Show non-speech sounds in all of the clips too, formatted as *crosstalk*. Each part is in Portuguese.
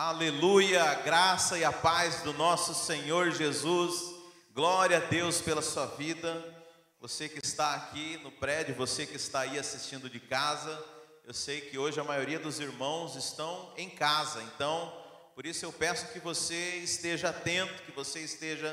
Aleluia, a graça e a paz do nosso Senhor Jesus. Glória a Deus pela sua vida. Você que está aqui no prédio, você que está aí assistindo de casa, eu sei que hoje a maioria dos irmãos estão em casa, então por isso eu peço que você esteja atento, que você esteja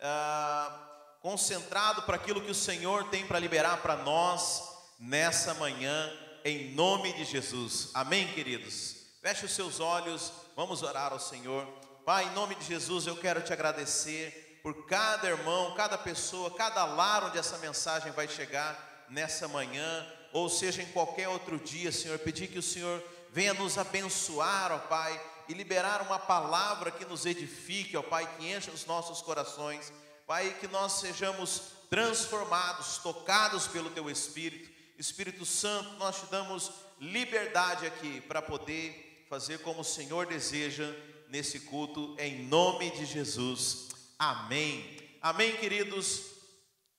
ah, concentrado para aquilo que o Senhor tem para liberar para nós nessa manhã, em nome de Jesus. Amém, queridos? Feche os seus olhos, vamos orar ao Senhor. Pai, em nome de Jesus, eu quero te agradecer por cada irmão, cada pessoa, cada lar onde essa mensagem vai chegar nessa manhã, ou seja, em qualquer outro dia, Senhor. Pedir que o Senhor venha nos abençoar, ó Pai, e liberar uma palavra que nos edifique, ó Pai, que encha os nossos corações. Pai, que nós sejamos transformados, tocados pelo Teu Espírito. Espírito Santo, nós te damos liberdade aqui para poder fazer como o Senhor deseja nesse culto, em nome de Jesus. Amém. Amém, queridos.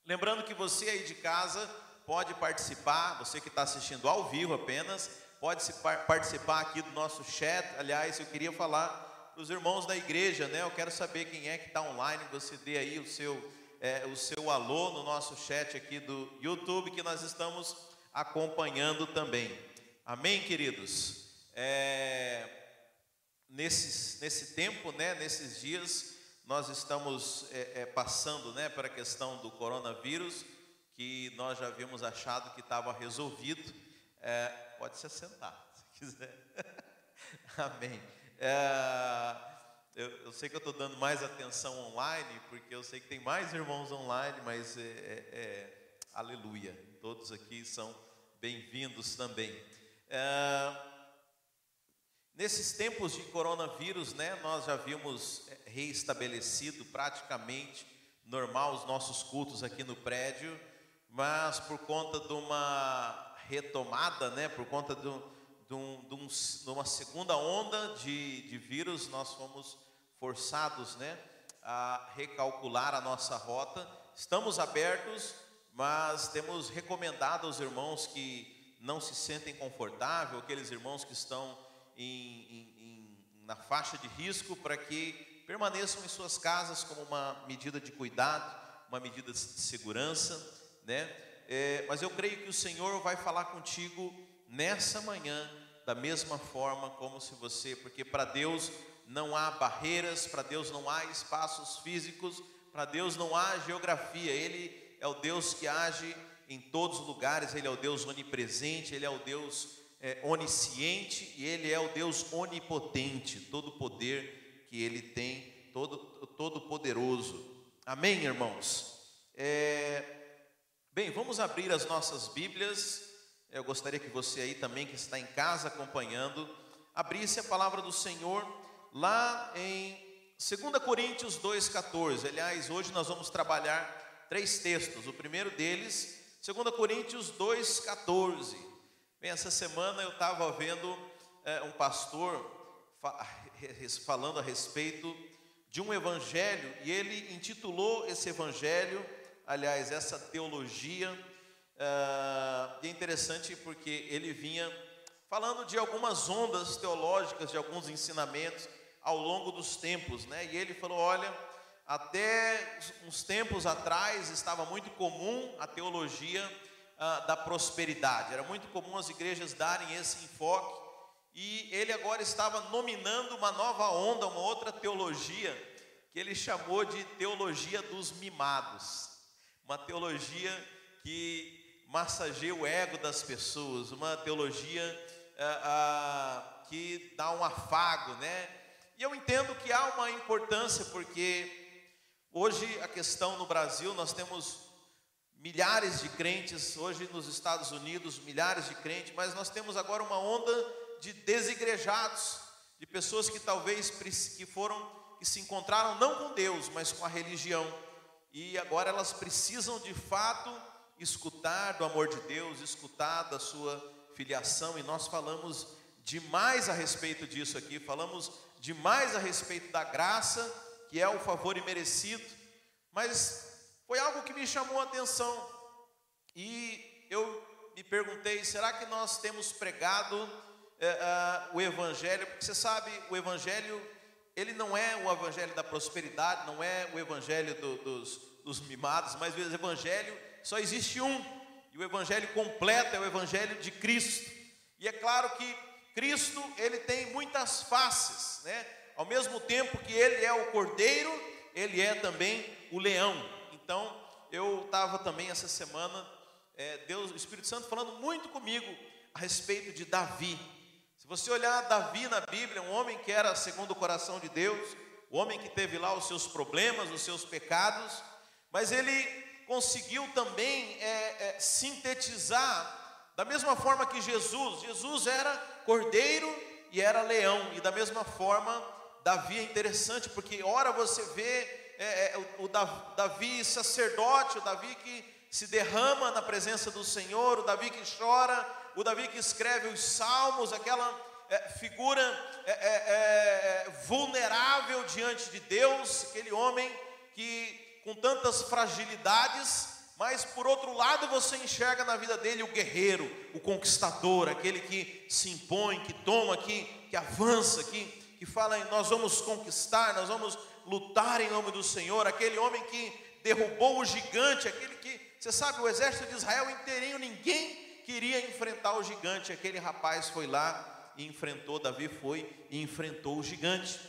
Lembrando que você aí de casa pode participar, você que está assistindo ao vivo apenas, pode participar aqui do nosso chat. Aliás, eu queria falar para os irmãos da igreja, né? Eu quero saber quem é que está online. Você dê aí o seu, é, o seu alô no nosso chat aqui do YouTube, que nós estamos acompanhando também. Amém, queridos? É, nesses, nesse tempo, né, nesses dias, nós estamos é, é, passando né, para a questão do coronavírus, que nós já havíamos achado que estava resolvido. É, pode se assentar, *laughs* se quiser. Amém. É, eu, eu, sei que eu estou dando mais atenção online, porque eu sei que tem mais irmãos online, mas é, é, aleluia, todos aqui são bem-vindos também. É, Nesses tempos de coronavírus, né, nós já vimos é, reestabelecido praticamente normal os nossos cultos aqui no prédio, mas por conta de uma retomada, né, por conta de, de, um, de, um, de uma segunda onda de, de vírus, nós fomos forçados né, a recalcular a nossa rota. Estamos abertos, mas temos recomendado aos irmãos que não se sentem confortáveis, aqueles irmãos que estão em, em, na faixa de risco para que permaneçam em suas casas como uma medida de cuidado, uma medida de segurança, né? É, mas eu creio que o Senhor vai falar contigo nessa manhã da mesma forma como se você, porque para Deus não há barreiras, para Deus não há espaços físicos, para Deus não há geografia. Ele é o Deus que age em todos os lugares, ele é o Deus onipresente, ele é o Deus é, onisciente e Ele é o Deus onipotente, todo poder que Ele tem, todo, todo poderoso. Amém, irmãos? É, bem, vamos abrir as nossas Bíblias. Eu gostaria que você aí também, que está em casa acompanhando, abrisse a palavra do Senhor lá em 2 Coríntios 2,14. Aliás, hoje nós vamos trabalhar três textos. O primeiro deles, 2 Coríntios 2,14. Bem, essa semana eu estava vendo é, um pastor fa falando a respeito de um evangelho e ele intitulou esse evangelho, aliás, essa teologia, é, e é interessante porque ele vinha falando de algumas ondas teológicas, de alguns ensinamentos ao longo dos tempos, né? E ele falou: olha, até uns tempos atrás estava muito comum a teologia ah, da prosperidade. Era muito comum as igrejas darem esse enfoque. E ele agora estava nominando uma nova onda, uma outra teologia, que ele chamou de teologia dos mimados. Uma teologia que massageia o ego das pessoas, uma teologia ah, ah, que dá um afago, né? E eu entendo que há uma importância, porque hoje a questão no Brasil, nós temos milhares de crentes, hoje nos Estados Unidos, milhares de crentes, mas nós temos agora uma onda de desigrejados, de pessoas que talvez que foram que se encontraram não com Deus, mas com a religião. E agora elas precisam de fato escutar do amor de Deus, escutar da sua filiação, e nós falamos demais a respeito disso aqui, falamos demais a respeito da graça, que é o favor imerecido, mas foi algo que me chamou a atenção. E eu me perguntei: será que nós temos pregado é, é, o evangelho, porque você sabe, o evangelho, ele não é o evangelho da prosperidade, não é o evangelho do, dos, dos mimados, mas o evangelho só existe um, e o evangelho completo é o evangelho de Cristo. E é claro que Cristo, ele tem muitas faces, né? Ao mesmo tempo que ele é o cordeiro, ele é também o leão. Então, eu estava também essa semana, é, Deus, o Espírito Santo falando muito comigo a respeito de Davi. Se você olhar Davi na Bíblia, um homem que era segundo o coração de Deus, o homem que teve lá os seus problemas, os seus pecados, mas ele conseguiu também é, é, sintetizar da mesma forma que Jesus, Jesus era cordeiro e era leão, e da mesma forma, Davi é interessante, porque ora você vê é, é, o, o Davi sacerdote, o Davi que se derrama na presença do Senhor, o Davi que chora, o Davi que escreve os salmos, aquela é, figura é, é, é, vulnerável diante de Deus, aquele homem que com tantas fragilidades, mas por outro lado você enxerga na vida dele o guerreiro, o conquistador, aquele que se impõe, que toma, que, que avança, que, que fala: nós vamos conquistar, nós vamos lutar em nome do Senhor, aquele homem que derrubou o gigante, aquele que, você sabe, o exército de Israel inteirinho, ninguém queria enfrentar o gigante, aquele rapaz foi lá e enfrentou, Davi foi e enfrentou o gigante.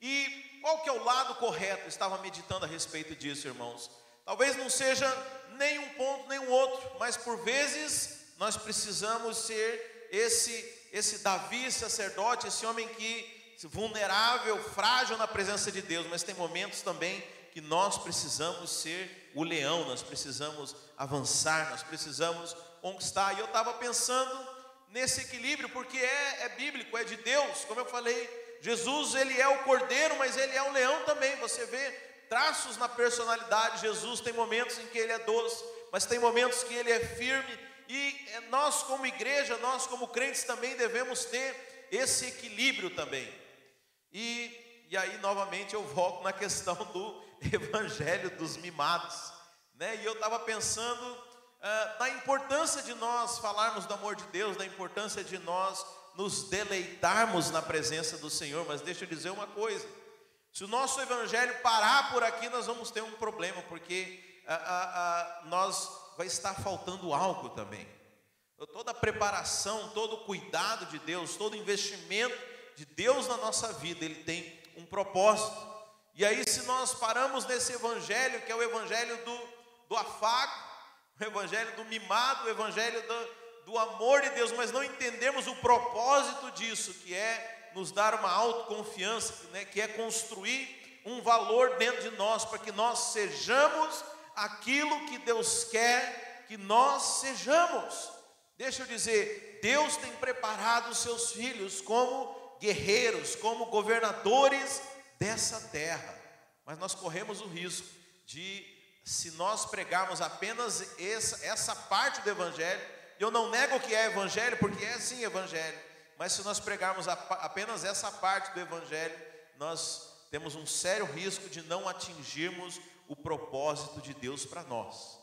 E qual que é o lado correto? Estava meditando a respeito disso, irmãos. Talvez não seja nem um ponto nem outro, mas por vezes nós precisamos ser esse esse Davi sacerdote, esse homem que vulnerável, frágil na presença de Deus, mas tem momentos também que nós precisamos ser o leão, nós precisamos avançar, nós precisamos conquistar. E eu estava pensando nesse equilíbrio, porque é, é bíblico, é de Deus, como eu falei, Jesus ele é o cordeiro, mas ele é o leão também. Você vê traços na personalidade. Jesus tem momentos em que ele é doce, mas tem momentos que ele é firme. E é, nós, como igreja, nós, como crentes, também devemos ter esse equilíbrio também. E, e aí, novamente, eu volto na questão do *laughs* evangelho dos mimados. Né? E eu estava pensando uh, na importância de nós falarmos do amor de Deus, da importância de nós nos deleitarmos na presença do Senhor. Mas deixa eu dizer uma coisa: se o nosso evangelho parar por aqui, nós vamos ter um problema, porque uh, uh, nós vai estar faltando algo também. Toda a preparação, todo o cuidado de Deus, todo o investimento de Deus na nossa vida, ele tem um propósito. E aí, se nós paramos nesse evangelho, que é o evangelho do, do afago, o evangelho do mimado, o evangelho do, do amor de Deus, mas não entendemos o propósito disso, que é nos dar uma autoconfiança, né, que é construir um valor dentro de nós, para que nós sejamos aquilo que Deus quer que nós sejamos. Deixa eu dizer, Deus tem preparado os seus filhos como guerreiros, como governadores dessa terra. Mas nós corremos o risco de, se nós pregarmos apenas essa, essa parte do Evangelho, eu não nego que é Evangelho, porque é sim Evangelho, mas se nós pregarmos a, apenas essa parte do Evangelho, nós temos um sério risco de não atingirmos o propósito de Deus para nós.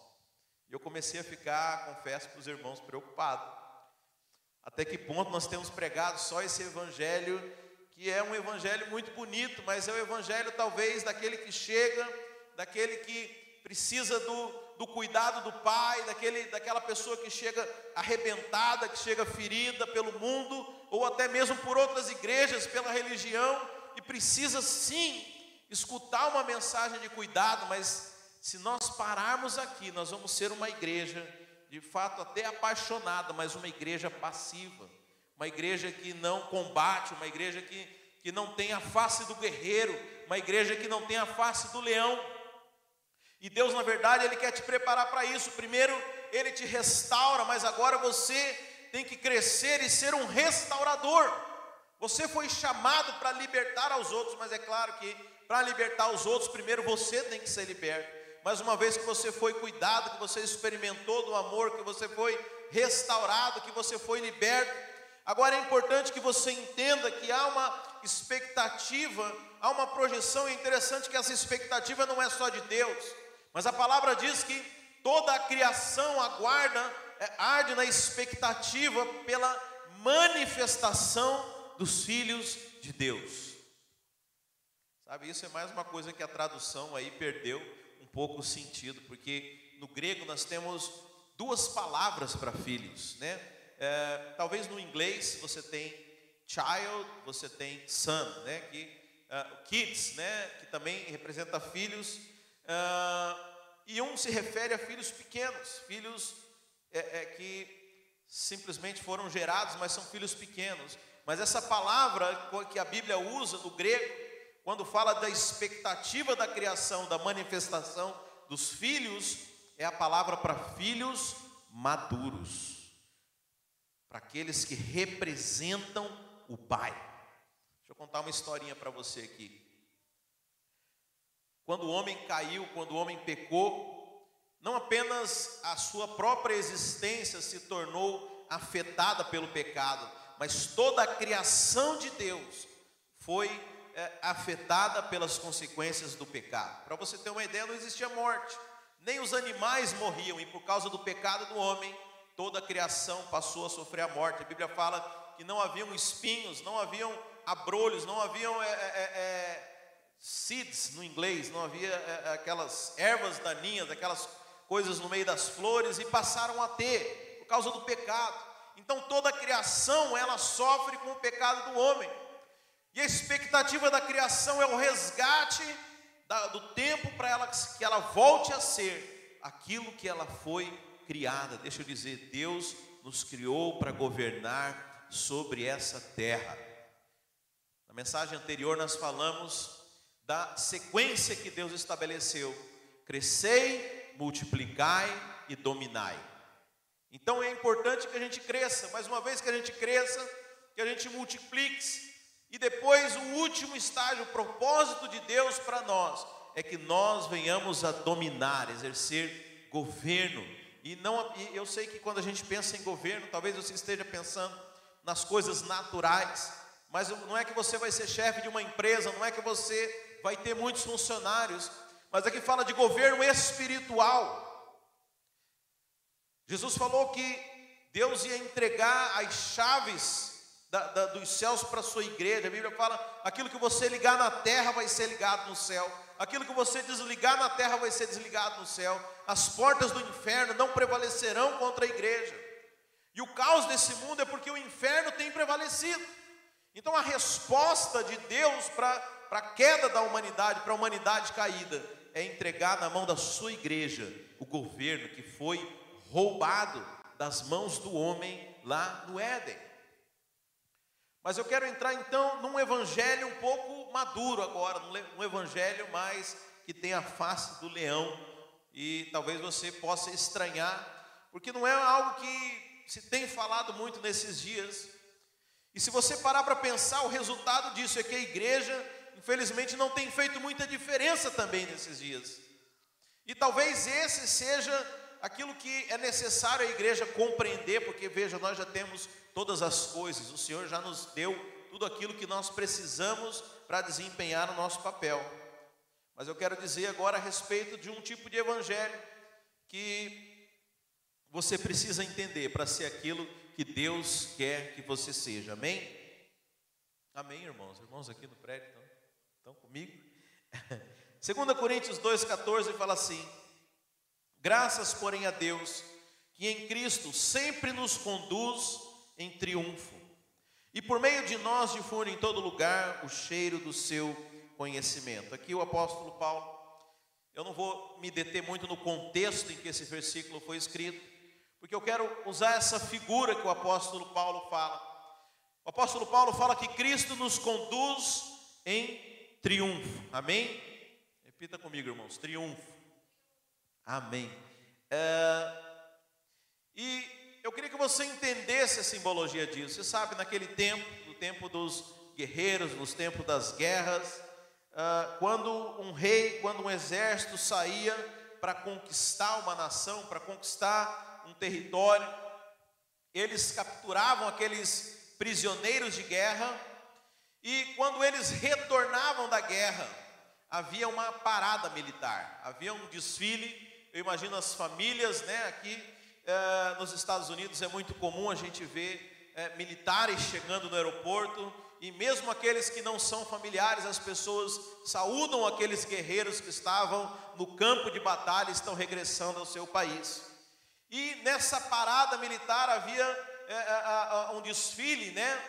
E eu comecei a ficar, confesso para os irmãos, preocupado até que ponto nós temos pregado só esse evangelho, que é um evangelho muito bonito, mas é o evangelho talvez daquele que chega, daquele que precisa do, do cuidado do pai, daquele, daquela pessoa que chega arrebentada, que chega ferida pelo mundo, ou até mesmo por outras igrejas, pela religião, e precisa sim escutar uma mensagem de cuidado, mas se nós pararmos aqui, nós vamos ser uma igreja de fato até apaixonada, mas uma igreja passiva, uma igreja que não combate, uma igreja que, que não tem a face do guerreiro, uma igreja que não tem a face do leão. E Deus, na verdade, Ele quer te preparar para isso. Primeiro, Ele te restaura, mas agora você tem que crescer e ser um restaurador. Você foi chamado para libertar aos outros, mas é claro que para libertar os outros, primeiro você tem que ser liberto mas uma vez que você foi cuidado, que você experimentou do amor, que você foi restaurado, que você foi liberto, agora é importante que você entenda que há uma expectativa, há uma projeção, é interessante que essa expectativa não é só de Deus, mas a palavra diz que toda a criação aguarda, é, arde na expectativa pela manifestação dos filhos de Deus. Sabe, isso é mais uma coisa que a tradução aí perdeu pouco o sentido, porque no grego nós temos duas palavras para filhos, né? É, talvez no inglês você tem child, você tem son, né? Que uh, kids, né? Que também representa filhos. Uh, e um se refere a filhos pequenos, filhos é, é, que simplesmente foram gerados, mas são filhos pequenos. Mas essa palavra que a Bíblia usa no grego, quando fala da expectativa da criação, da manifestação dos filhos, é a palavra para filhos maduros, para aqueles que representam o Pai. Deixa eu contar uma historinha para você aqui. Quando o homem caiu, quando o homem pecou, não apenas a sua própria existência se tornou afetada pelo pecado, mas toda a criação de Deus foi é, afetada pelas consequências do pecado. Para você ter uma ideia, não existia morte, nem os animais morriam, e por causa do pecado do homem, toda a criação passou a sofrer a morte. A Bíblia fala que não haviam espinhos, não haviam abrolhos, não haviam é, é, é seeds no inglês, não havia é, é, aquelas ervas daninhas, aquelas coisas no meio das flores e passaram a ter por causa do pecado. Então toda a criação ela sofre com o pecado do homem. E a expectativa da criação é o resgate do tempo para ela que ela volte a ser aquilo que ela foi criada. Deixa eu dizer, Deus nos criou para governar sobre essa terra. Na mensagem anterior nós falamos da sequência que Deus estabeleceu: crescei, multiplicai e dominai. Então é importante que a gente cresça, mas uma vez que a gente cresça, que a gente multiplique, e depois o último estágio, o propósito de Deus para nós, é que nós venhamos a dominar, exercer governo. E não, eu sei que quando a gente pensa em governo, talvez você esteja pensando nas coisas naturais, mas não é que você vai ser chefe de uma empresa, não é que você vai ter muitos funcionários, mas aqui fala de governo espiritual. Jesus falou que Deus ia entregar as chaves da, da, dos céus para a sua igreja. A Bíblia fala: aquilo que você ligar na terra vai ser ligado no céu, aquilo que você desligar na terra vai ser desligado no céu. As portas do inferno não prevalecerão contra a igreja. E o caos desse mundo é porque o inferno tem prevalecido. Então a resposta de Deus para a queda da humanidade, para a humanidade caída, é entregar na mão da sua igreja o governo que foi roubado das mãos do homem lá no Éden. Mas eu quero entrar então num evangelho um pouco maduro agora, num evangelho mais que tem a face do leão, e talvez você possa estranhar, porque não é algo que se tem falado muito nesses dias. E se você parar para pensar, o resultado disso é que a igreja infelizmente não tem feito muita diferença também nesses dias. E talvez esse seja aquilo que é necessário a igreja compreender, porque veja, nós já temos todas as coisas, o Senhor já nos deu tudo aquilo que nós precisamos para desempenhar o nosso papel. Mas eu quero dizer agora a respeito de um tipo de evangelho que você precisa entender para ser aquilo que Deus quer que você seja. Amém? Amém, irmãos. Irmãos aqui no prédio. Então. Estão comigo? *laughs* 2 Coríntios 2,14 fala assim: Graças, porém, a Deus, que em Cristo sempre nos conduz em triunfo, e por meio de nós difunde em todo lugar o cheiro do seu conhecimento. Aqui o apóstolo Paulo, eu não vou me deter muito no contexto em que esse versículo foi escrito, porque eu quero usar essa figura que o apóstolo Paulo fala. O apóstolo Paulo fala que Cristo nos conduz em triunfo. Amém? Repita comigo, irmãos: triunfo. Amém. É, e eu queria que você entendesse a simbologia disso. Você sabe, naquele tempo, no tempo dos guerreiros, nos tempos das guerras, uh, quando um rei, quando um exército saía para conquistar uma nação, para conquistar um território, eles capturavam aqueles prisioneiros de guerra e quando eles retornavam da guerra, havia uma parada militar, havia um desfile. Eu imagino as famílias, né? Aqui eh, nos Estados Unidos é muito comum a gente ver é, militares chegando no aeroporto, e mesmo aqueles que não são familiares, as pessoas saúdam aqueles guerreiros que estavam no campo de batalha e estão regressando ao seu país. E nessa parada militar havia é, um desfile, né?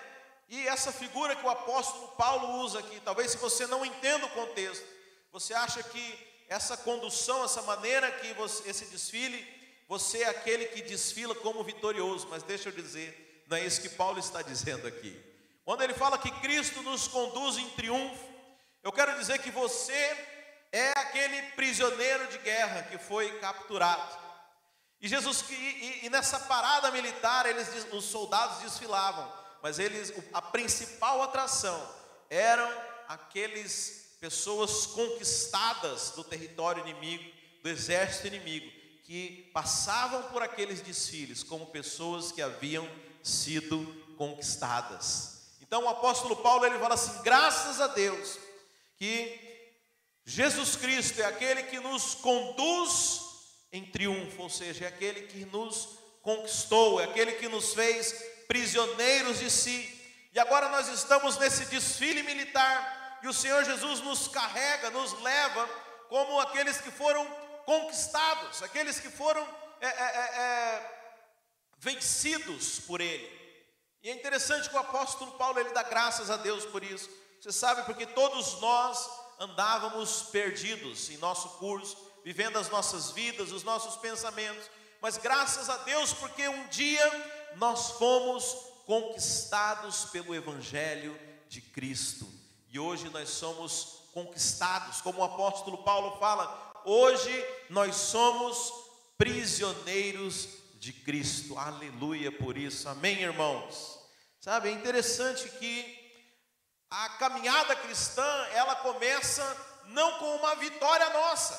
E essa figura que o apóstolo Paulo usa aqui, talvez se você não entenda o contexto, você acha que essa condução, essa maneira que você, esse desfile, você é aquele que desfila como vitorioso, mas deixa eu dizer, não é isso que Paulo está dizendo aqui. Quando ele fala que Cristo nos conduz em triunfo, eu quero dizer que você é aquele prisioneiro de guerra que foi capturado. E Jesus e, e nessa parada militar, eles, os soldados desfilavam, mas eles a principal atração eram aqueles pessoas conquistadas do território inimigo, do exército inimigo, que passavam por aqueles desfiles como pessoas que haviam sido conquistadas. Então o apóstolo Paulo ele fala assim: graças a Deus que Jesus Cristo é aquele que nos conduz em triunfo, ou seja, é aquele que nos conquistou, é aquele que nos fez prisioneiros de si. E agora nós estamos nesse desfile militar e o Senhor Jesus nos carrega, nos leva como aqueles que foram conquistados, aqueles que foram é, é, é, é vencidos por Ele. E é interessante que o apóstolo Paulo ele dá graças a Deus por isso. Você sabe porque todos nós andávamos perdidos em nosso curso, vivendo as nossas vidas, os nossos pensamentos, mas graças a Deus porque um dia nós fomos conquistados pelo evangelho de Cristo. E hoje nós somos conquistados, como o apóstolo Paulo fala, hoje nós somos prisioneiros de Cristo. Aleluia por isso. Amém, irmãos. Sabe, é interessante que a caminhada cristã, ela começa não com uma vitória nossa,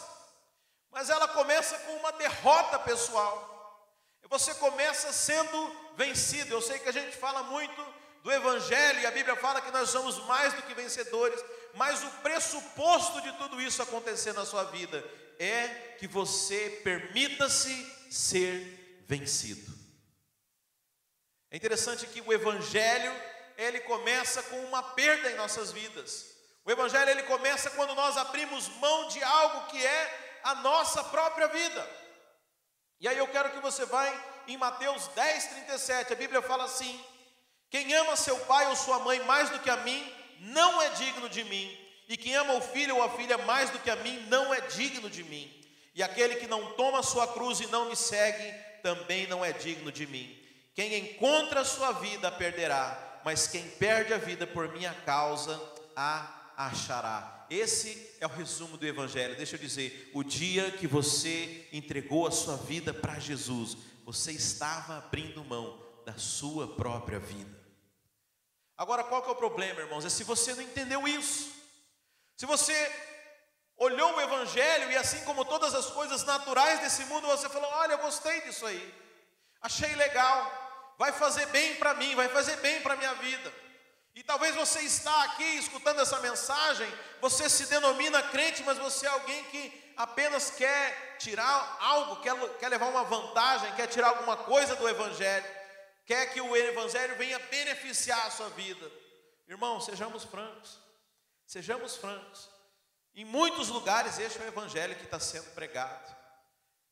mas ela começa com uma derrota pessoal. Você começa sendo vencido. Eu sei que a gente fala muito do Evangelho, e a Bíblia fala que nós somos mais do que vencedores, mas o pressuposto de tudo isso acontecer na sua vida é que você permita-se ser vencido. É interessante que o evangelho, ele começa com uma perda em nossas vidas. O evangelho ele começa quando nós abrimos mão de algo que é a nossa própria vida. E aí eu quero que você vá em Mateus 10, 37. A Bíblia fala assim: Quem ama seu pai ou sua mãe mais do que a mim, não é digno de mim. E quem ama o filho ou a filha mais do que a mim, não é digno de mim. E aquele que não toma sua cruz e não me segue, também não é digno de mim. Quem encontra a sua vida perderá, mas quem perde a vida por minha causa a achará. Esse é o resumo do Evangelho. Deixa eu dizer: o dia que você entregou a sua vida para Jesus, você estava abrindo mão sua própria vida. Agora, qual que é o problema, irmãos? É se você não entendeu isso. Se você olhou o Evangelho e, assim como todas as coisas naturais desse mundo, você falou: Olha, eu gostei disso aí, achei legal vai fazer bem para mim, vai fazer bem para a minha vida. E talvez você está aqui escutando essa mensagem, você se denomina crente, mas você é alguém que apenas quer tirar algo, quer, quer levar uma vantagem, quer tirar alguma coisa do Evangelho, quer que o Evangelho venha beneficiar a sua vida. Irmão, sejamos francos, sejamos francos. Em muitos lugares, este é o Evangelho que está sendo pregado.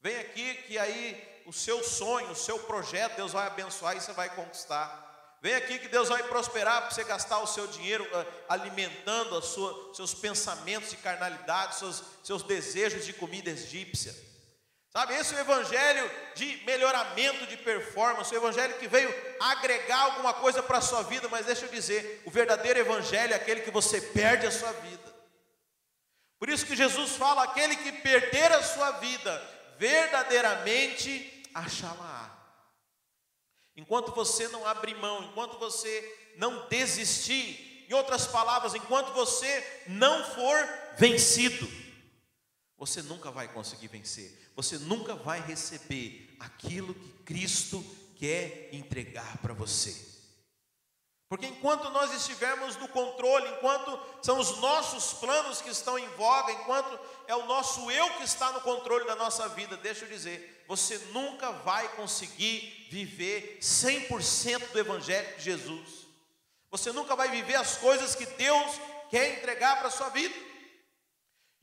Vem aqui que aí o seu sonho, o seu projeto, Deus vai abençoar e você vai conquistar. Vem aqui que Deus vai prosperar para você gastar o seu dinheiro uh, alimentando os seus pensamentos de carnalidade, seus, seus desejos de comida egípcia. Sabe, esse é o evangelho de melhoramento de performance, o evangelho que veio agregar alguma coisa para a sua vida, mas deixa eu dizer, o verdadeiro evangelho é aquele que você perde a sua vida. Por isso que Jesus fala: aquele que perder a sua vida verdadeiramente achá-la. Enquanto você não abrir mão, enquanto você não desistir, em outras palavras, enquanto você não for vencido, você nunca vai conseguir vencer, você nunca vai receber aquilo que Cristo quer entregar para você. Porque enquanto nós estivermos no controle, enquanto são os nossos planos que estão em voga, enquanto é o nosso eu que está no controle da nossa vida, deixa eu dizer, você nunca vai conseguir viver 100% do Evangelho de Jesus. Você nunca vai viver as coisas que Deus quer entregar para a sua vida.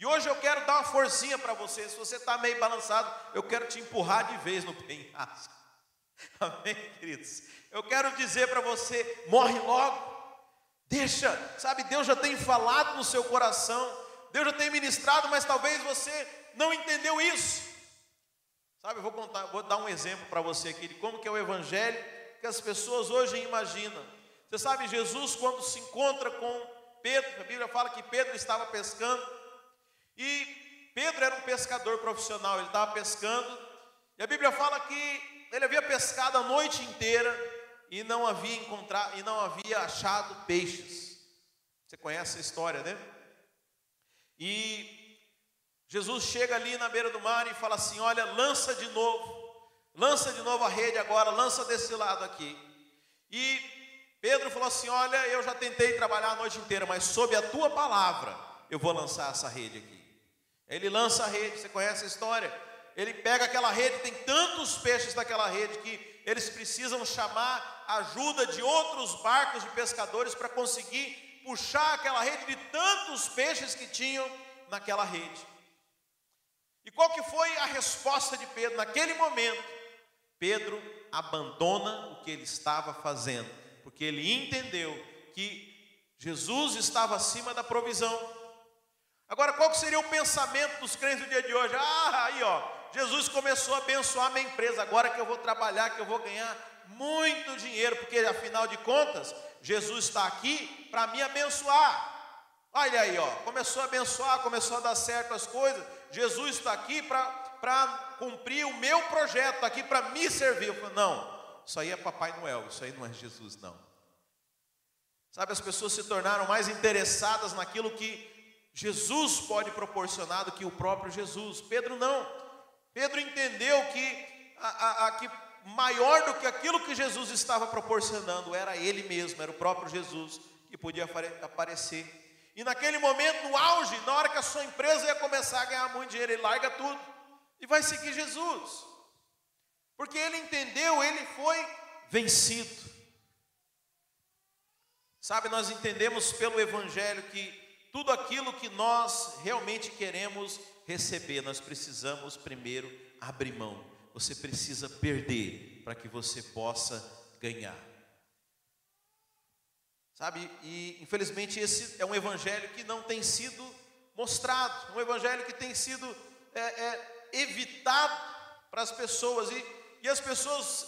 E hoje eu quero dar uma forcinha para você. Se você está meio balançado, eu quero te empurrar de vez no penhasco. *laughs* Amém, queridos? Eu quero dizer para você: morre logo. Deixa, sabe, Deus já tem falado no seu coração, Deus já tem ministrado, mas talvez você não entendeu isso. Sabe, eu vou contar, vou dar um exemplo para você aqui de como que é o evangelho que as pessoas hoje imaginam. Você sabe, Jesus quando se encontra com Pedro, a Bíblia fala que Pedro estava pescando e Pedro era um pescador profissional, ele estava pescando, e a Bíblia fala que ele havia pescado a noite inteira e não havia encontrado e não havia achado peixes. Você conhece a história, né? E Jesus chega ali na beira do mar e fala assim: Olha, lança de novo, lança de novo a rede agora, lança desse lado aqui. E Pedro falou assim: Olha, eu já tentei trabalhar a noite inteira, mas sob a tua palavra eu vou lançar essa rede aqui. Ele lança a rede, você conhece a história? Ele pega aquela rede, tem tantos peixes naquela rede que eles precisam chamar ajuda de outros barcos de pescadores para conseguir puxar aquela rede de tantos peixes que tinham naquela rede. E qual que foi a resposta de Pedro naquele momento? Pedro abandona o que ele estava fazendo, porque ele entendeu que Jesus estava acima da provisão. Agora, qual seria o pensamento dos crentes do dia de hoje? Ah, aí ó, Jesus começou a abençoar minha empresa, agora que eu vou trabalhar, que eu vou ganhar muito dinheiro, porque afinal de contas, Jesus está aqui para me abençoar. Olha aí, ó, começou a abençoar, começou a dar certo as coisas. Jesus está aqui para cumprir o meu projeto, está aqui para me servir. Eu falo, não, isso aí é Papai Noel, isso aí não é Jesus, não. Sabe, as pessoas se tornaram mais interessadas naquilo que Jesus pode proporcionar do que o próprio Jesus. Pedro não. Pedro entendeu que, a, a, a, que maior do que aquilo que Jesus estava proporcionando era Ele mesmo, era o próprio Jesus que podia aparecer e naquele momento, no auge, na hora que a sua empresa ia começar a ganhar muito dinheiro, ele larga tudo e vai seguir Jesus. Porque ele entendeu, ele foi vencido. Sabe, nós entendemos pelo Evangelho que tudo aquilo que nós realmente queremos receber, nós precisamos primeiro abrir mão. Você precisa perder para que você possa ganhar. Sabe? E infelizmente esse é um evangelho que não tem sido mostrado, um evangelho que tem sido é, é, evitado para as pessoas. E, e as pessoas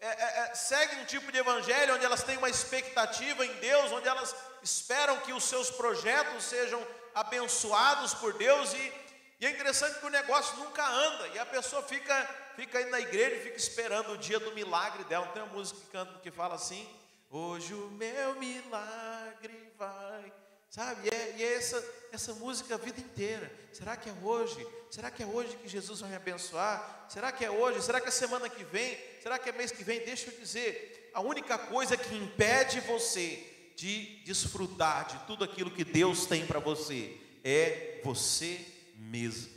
é, é, é, seguem um tipo de evangelho onde elas têm uma expectativa em Deus, onde elas esperam que os seus projetos sejam abençoados por Deus. E, e é interessante que o negócio nunca anda, e a pessoa fica, fica aí na igreja e fica esperando o dia do milagre dela. Tem uma música que canta que fala assim. Hoje o meu milagre vai. Sabe? E é, e é essa, essa música a vida inteira. Será que é hoje? Será que é hoje que Jesus vai me abençoar? Será que é hoje? Será que é semana que vem? Será que é mês que vem? Deixa eu dizer: a única coisa que impede você de desfrutar de tudo aquilo que Deus tem para você é você mesmo.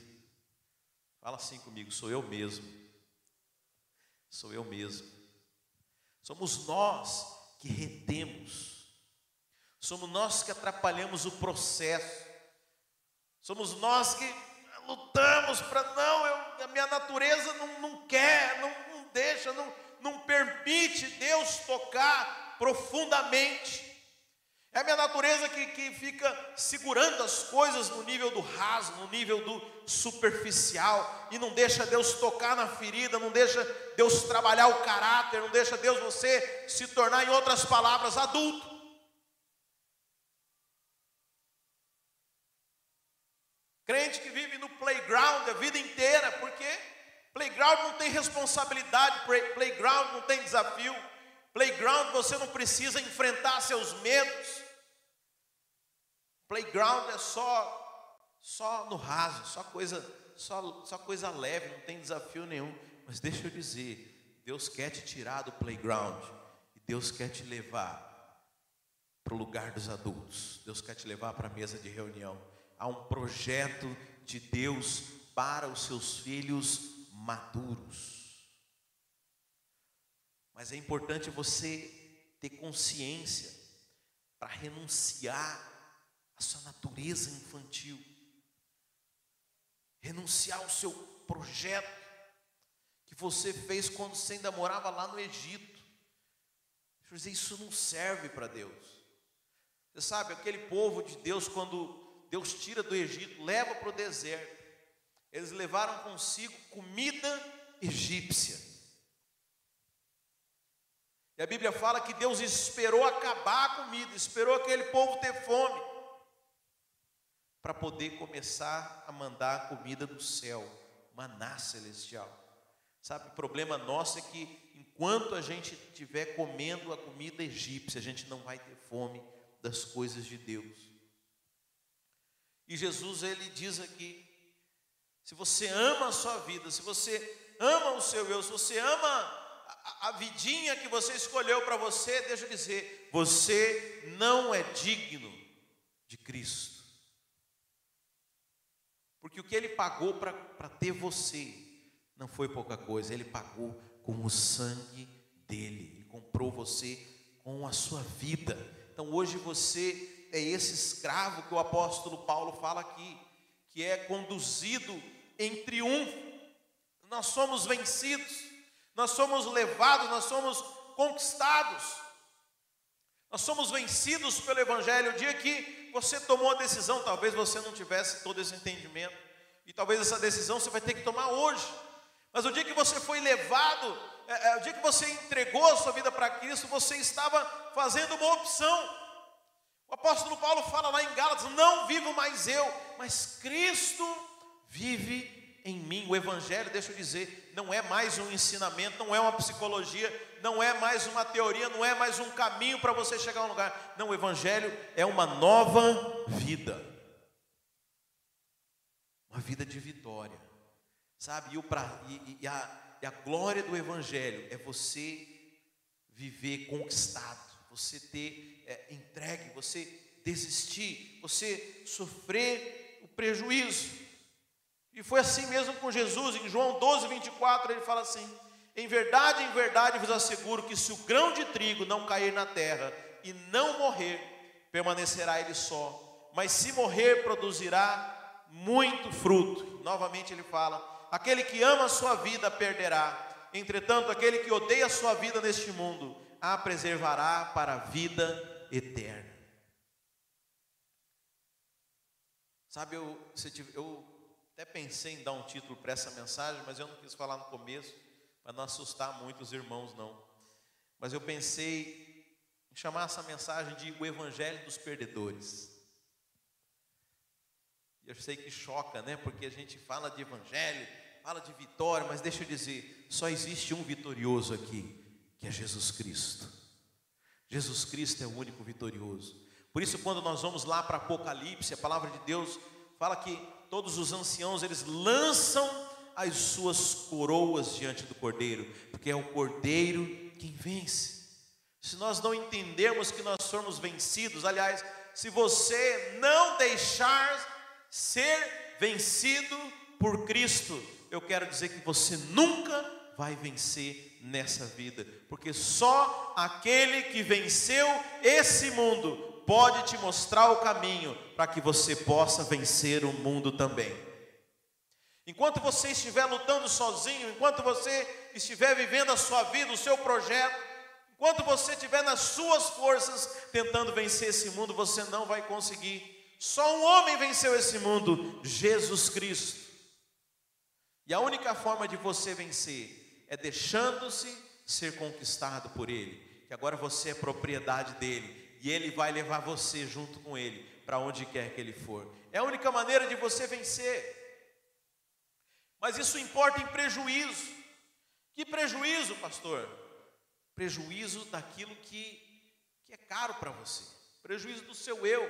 Fala assim comigo: sou eu mesmo. Sou eu mesmo. Somos nós que retemos, somos nós que atrapalhamos o processo, somos nós que lutamos para não, eu, a minha natureza não, não quer, não, não deixa, não, não permite Deus tocar profundamente. É a minha natureza que, que fica segurando as coisas no nível do raso, no nível do superficial, e não deixa Deus tocar na ferida, não deixa Deus trabalhar o caráter, não deixa Deus você se tornar, em outras palavras, adulto. Crente que vive no playground a vida inteira, porque playground não tem responsabilidade, playground não tem desafio. Playground você não precisa enfrentar seus medos. Playground é só só no raso, só coisa só, só coisa leve, não tem desafio nenhum. Mas deixa eu dizer, Deus quer te tirar do playground e Deus quer te levar para o lugar dos adultos. Deus quer te levar para a mesa de reunião. Há um projeto de Deus para os seus filhos maduros. Mas é importante você ter consciência para renunciar à sua natureza infantil, renunciar ao seu projeto que você fez quando você ainda morava lá no Egito. Deixa eu dizer, isso não serve para Deus. Você sabe, aquele povo de Deus, quando Deus tira do Egito, leva para o deserto, eles levaram consigo comida egípcia. E a Bíblia fala que Deus esperou acabar a comida, esperou aquele povo ter fome, para poder começar a mandar comida do céu, maná celestial. Sabe, o problema nosso é que enquanto a gente estiver comendo a comida egípcia, a gente não vai ter fome das coisas de Deus. E Jesus ele diz aqui: se você ama a sua vida, se você ama o seu eu, se você ama a, vidinha que você escolheu para você, deixa eu dizer, você não é digno de Cristo. Porque o que ele pagou para ter você não foi pouca coisa, ele pagou com o sangue dele, ele comprou você com a sua vida. Então hoje você é esse escravo que o apóstolo Paulo fala aqui, que é conduzido em triunfo. Nós somos vencidos nós somos levados, nós somos conquistados, nós somos vencidos pelo Evangelho. O dia que você tomou a decisão, talvez você não tivesse todo esse entendimento, e talvez essa decisão você vai ter que tomar hoje. Mas o dia que você foi levado, é, é, o dia que você entregou a sua vida para Cristo, você estava fazendo uma opção. O apóstolo Paulo fala lá em Gálatas: Não vivo mais eu, mas Cristo vive em mim. O Evangelho, deixa eu dizer, não é mais um ensinamento, não é uma psicologia, não é mais uma teoria, não é mais um caminho para você chegar a um lugar. Não, o Evangelho é uma nova vida, uma vida de vitória, sabe? E, o pra, e, e, a, e a glória do Evangelho é você viver conquistado, você ter é, entregue, você desistir, você sofrer o prejuízo. E foi assim mesmo com Jesus, em João 12, 24, ele fala assim: Em verdade, em verdade vos asseguro que se o grão de trigo não cair na terra e não morrer, permanecerá ele só, mas se morrer, produzirá muito fruto. Novamente ele fala: Aquele que ama a sua vida perderá, entretanto, aquele que odeia a sua vida neste mundo, a preservará para a vida eterna. Sabe, eu, eu até pensei em dar um título para essa mensagem, mas eu não quis falar no começo, para não assustar muito os irmãos, não. Mas eu pensei em chamar essa mensagem de O Evangelho dos Perdedores. Eu sei que choca, né? Porque a gente fala de evangelho, fala de vitória, mas deixa eu dizer, só existe um vitorioso aqui, que é Jesus Cristo. Jesus Cristo é o único vitorioso. Por isso, quando nós vamos lá para Apocalipse, a palavra de Deus fala que todos os anciãos, eles lançam as suas coroas diante do Cordeiro, porque é o Cordeiro quem vence. Se nós não entendermos que nós somos vencidos, aliás, se você não deixar ser vencido por Cristo, eu quero dizer que você nunca vai vencer nessa vida, porque só aquele que venceu esse mundo pode te mostrar o caminho para que você possa vencer o mundo também. Enquanto você estiver lutando sozinho, enquanto você estiver vivendo a sua vida, o seu projeto, enquanto você estiver nas suas forças tentando vencer esse mundo, você não vai conseguir. Só um homem venceu esse mundo, Jesus Cristo. E a única forma de você vencer é deixando-se ser conquistado por Ele, que agora você é propriedade dele e Ele vai levar você junto com Ele para onde quer que Ele for. É a única maneira de você vencer. Mas isso importa em prejuízo. Que prejuízo, pastor? Prejuízo daquilo que, que é caro para você, prejuízo do seu eu,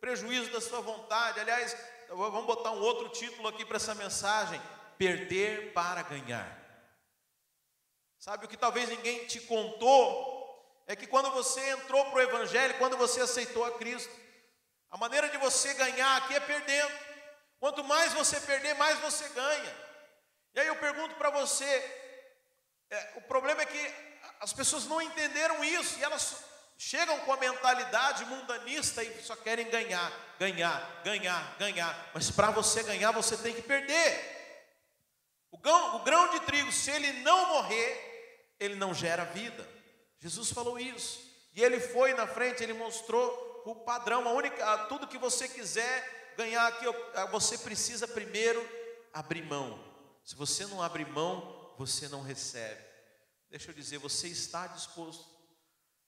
prejuízo da sua vontade. Aliás, vamos botar um outro título aqui para essa mensagem: perder para ganhar. Sabe o que talvez ninguém te contou é que quando você entrou para o Evangelho, quando você aceitou a Cristo, a maneira de você ganhar aqui é perdendo. Quanto mais você perder, mais você ganha. E aí eu pergunto para você: é, o problema é que as pessoas não entenderam isso e elas chegam com a mentalidade mundanista e só querem ganhar, ganhar, ganhar, ganhar. Mas para você ganhar, você tem que perder. O grão, o grão de trigo, se ele não morrer, ele não gera vida. Jesus falou isso. E ele foi na frente, ele mostrou o padrão, a única, tudo que você quiser ganhar aqui, você precisa primeiro abrir mão. Se você não abrir mão, você não recebe. Deixa eu dizer, você está disposto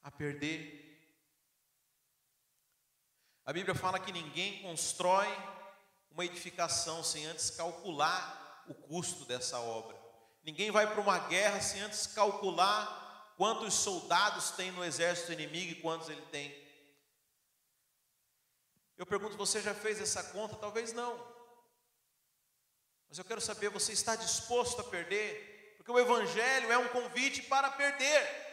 a perder? A Bíblia fala que ninguém constrói uma edificação sem antes calcular o custo dessa obra. Ninguém vai para uma guerra sem antes calcular quantos soldados tem no exército inimigo e quantos ele tem. Eu pergunto, você já fez essa conta? Talvez não. Mas eu quero saber, você está disposto a perder? Porque o Evangelho é um convite para perder.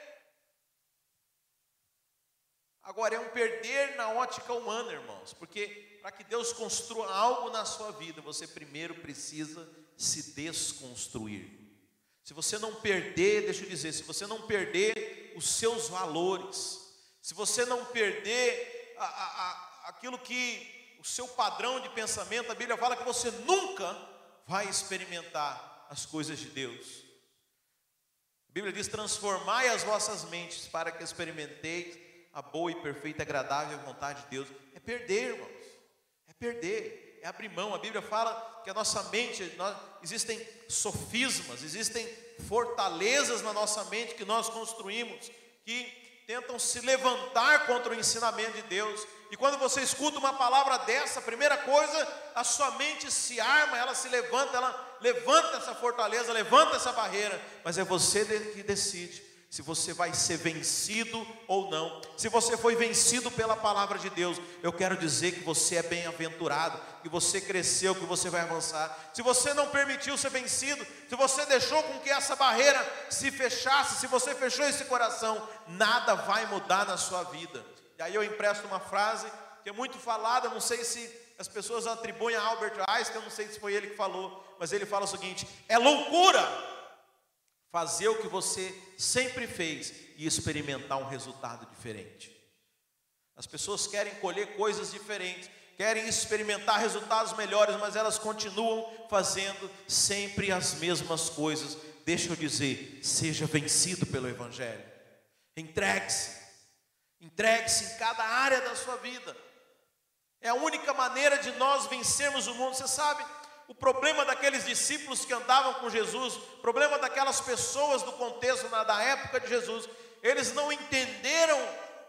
Agora, é um perder na ótica humana, irmãos, porque para que Deus construa algo na sua vida, você primeiro precisa se desconstruir. Se você não perder, deixa eu dizer, se você não perder os seus valores, se você não perder a, a, a, aquilo que o seu padrão de pensamento, a Bíblia fala que você nunca vai experimentar as coisas de Deus. A Bíblia diz: transformai as vossas mentes para que experimenteis a boa e perfeita, agradável vontade de Deus. É perder, irmãos, é perder é abrir mão. A Bíblia fala que a nossa mente, nós, existem sofismas, existem fortalezas na nossa mente que nós construímos, que tentam se levantar contra o ensinamento de Deus. E quando você escuta uma palavra dessa, a primeira coisa, a sua mente se arma, ela se levanta, ela levanta essa fortaleza, levanta essa barreira, mas é você que decide se você vai ser vencido ou não. Se você foi vencido pela palavra de Deus, eu quero dizer que você é bem-aventurado, que você cresceu, que você vai avançar. Se você não permitiu ser vencido, se você deixou com que essa barreira se fechasse, se você fechou esse coração, nada vai mudar na sua vida. E aí eu empresto uma frase que é muito falada, não sei se as pessoas atribuem a Albert Einstein, eu não sei se foi ele que falou, mas ele fala o seguinte: é loucura fazer o que você sempre fez e experimentar um resultado diferente. As pessoas querem colher coisas diferentes, querem experimentar resultados melhores, mas elas continuam fazendo sempre as mesmas coisas. Deixa eu dizer, seja vencido pelo Evangelho. Entregue-se, entregue-se em cada área da sua vida. É a única maneira de nós vencermos o mundo. Você sabe, o problema daqueles discípulos que andavam com Jesus, o problema daquelas pessoas do contexto da época de Jesus, eles não entenderam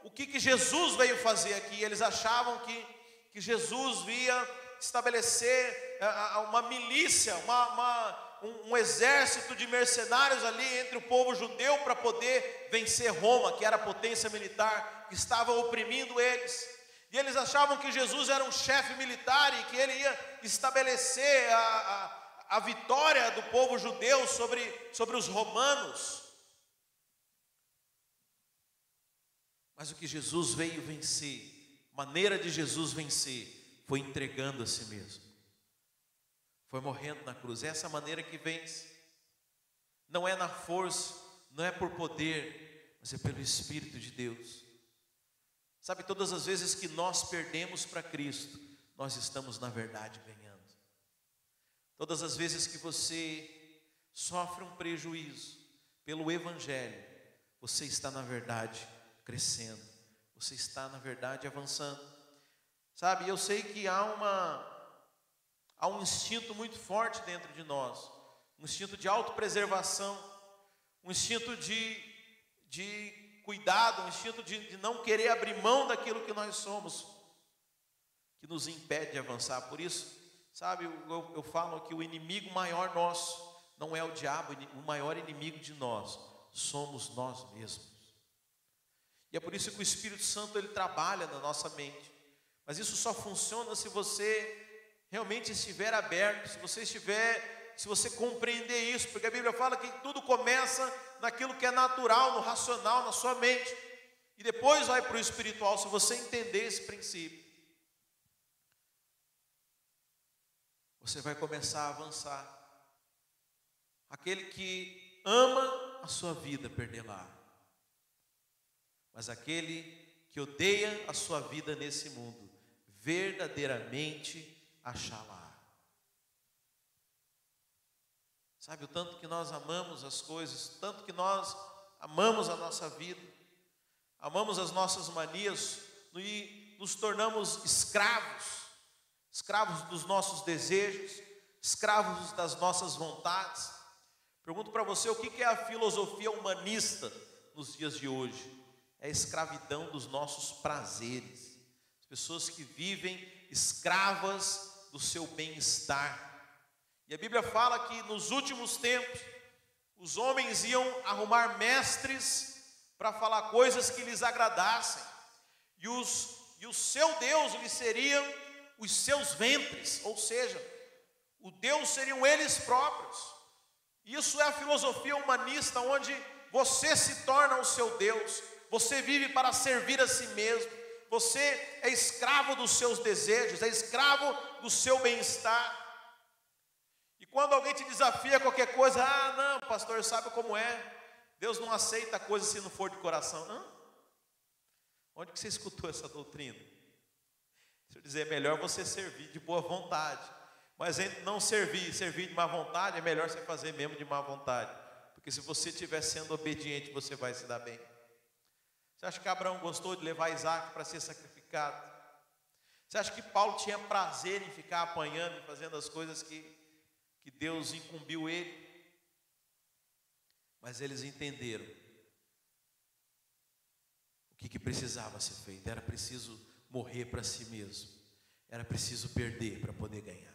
o que, que Jesus veio fazer aqui, eles achavam que, que Jesus via estabelecer uma milícia, uma, uma, um, um exército de mercenários ali entre o povo judeu para poder vencer Roma, que era a potência militar que estava oprimindo eles. E eles achavam que Jesus era um chefe militar e que ele ia estabelecer a, a, a vitória do povo judeu sobre, sobre os romanos. Mas o que Jesus veio vencer, maneira de Jesus vencer, foi entregando a si mesmo, foi morrendo na cruz. Essa é a maneira que vence, não é na força, não é por poder, mas é pelo Espírito de Deus. Sabe, todas as vezes que nós perdemos para Cristo, nós estamos na verdade ganhando. Todas as vezes que você sofre um prejuízo pelo Evangelho, você está na verdade crescendo, você está na verdade avançando. Sabe, eu sei que há uma há um instinto muito forte dentro de nós, um instinto de autopreservação, um instinto de, de cuidado, um instinto de, de não querer abrir mão daquilo que nós somos, que nos impede de avançar. Por isso, sabe, eu, eu falo que o inimigo maior nosso não é o diabo, o maior inimigo de nós somos nós mesmos. E é por isso que o Espírito Santo ele trabalha na nossa mente. Mas isso só funciona se você realmente estiver aberto, se você estiver, se você compreender isso, porque a Bíblia fala que tudo começa naquilo que é natural, no racional, na sua mente. E depois vai para o espiritual, se você entender esse princípio. Você vai começar a avançar. Aquele que ama a sua vida perdê-la. Mas aquele que odeia a sua vida nesse mundo, verdadeiramente achá-la. Sabe o tanto que nós amamos as coisas, tanto que nós amamos a nossa vida, amamos as nossas manias e nos tornamos escravos, escravos dos nossos desejos, escravos das nossas vontades. Pergunto para você o que é a filosofia humanista nos dias de hoje? É a escravidão dos nossos prazeres, as pessoas que vivem escravas do seu bem-estar. E a Bíblia fala que nos últimos tempos os homens iam arrumar mestres para falar coisas que lhes agradassem, e, os, e o seu Deus lhe seriam os seus ventres, ou seja, o Deus seriam eles próprios. Isso é a filosofia humanista, onde você se torna o seu Deus, você vive para servir a si mesmo, você é escravo dos seus desejos, é escravo do seu bem-estar. Quando alguém te desafia qualquer coisa, ah, não, pastor, sabe como é? Deus não aceita coisa se não for de coração. Hã? Onde que você escutou essa doutrina? Deixa eu dizer, é melhor você servir de boa vontade. Mas entre não servir e servir de má vontade, é melhor você fazer mesmo de má vontade. Porque se você estiver sendo obediente, você vai se dar bem. Você acha que Abraão gostou de levar Isaac para ser sacrificado? Você acha que Paulo tinha prazer em ficar apanhando e fazendo as coisas que, que Deus incumbiu ele? Mas eles entenderam o que, que precisava ser feito. Era preciso morrer para si mesmo. Era preciso perder para poder ganhar.